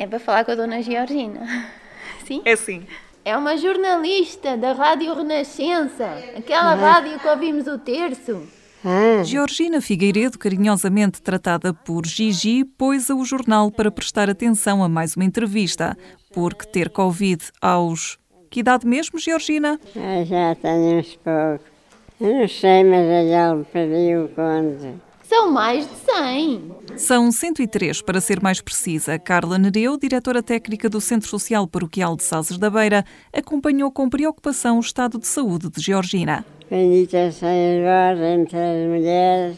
É para falar com a dona Georgina. Sim? É sim. É uma jornalista da Rádio Renascença, aquela rádio que ouvimos o terço. Georgina Figueiredo, carinhosamente tratada por Gigi, pôs o jornal para prestar atenção a mais uma entrevista, porque ter Covid aos. Que idade mesmo, Georgina? Ah, já tenho uns poucos. Eu não sei, mas ele pediu quando. São mais de 100. São 103, para ser mais precisa. Carla Nereu, diretora técnica do Centro Social Paroquial de Sazes da Beira, acompanhou com preocupação o estado de saúde de Georgina. Bendita sejas vós entre as mulheres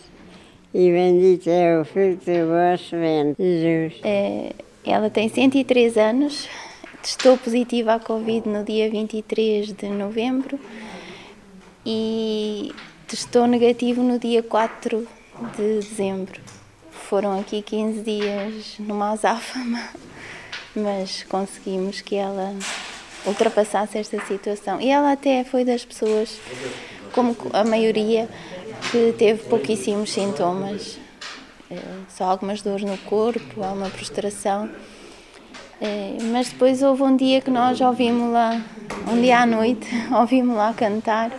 e bendito é o fruto do vosso ventre, Jesus. É, ela tem 103 anos, testou positiva à Covid no dia 23 de novembro e testou negativo no dia 4 de dezembro. Foram aqui 15 dias numa azáfama, mas conseguimos que ela ultrapassasse esta situação. E ela até foi das pessoas, como a maioria, que teve pouquíssimos sintomas. Eh, Só algumas dores no corpo, alguma prostração. Eh, Mas depois houve um dia que nós ouvimos lá, um dia à noite, ouvimos lá cantar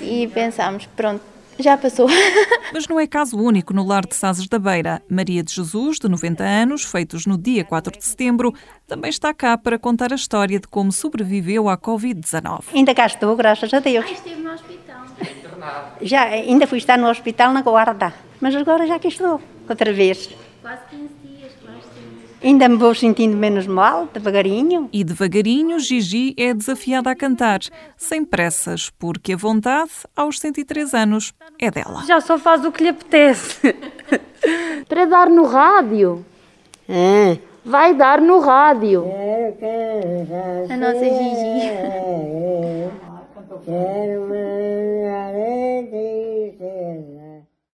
e pensámos, pronto, já passou. Mas não é caso único no lar de Sazes da Beira. Maria de Jesus, de 90 anos, feitos no dia 4 de setembro, também está cá para contar a história de como sobreviveu à Covid-19. Ainda cá estou, graças a Deus. Esteve no hospital. Já, ainda fui estar no hospital na guarda, mas agora já aqui estou, outra vez. Quase 15 dias que lá esteve. Ainda me vou sentindo menos mal, devagarinho. E devagarinho, Gigi é desafiada a cantar, sem pressas, porque a vontade, aos 103 anos, é dela. Já só faz o que lhe apetece. Para dar no rádio. Ah, Vai dar no rádio. cantar. A nossa Gigi. Quero uma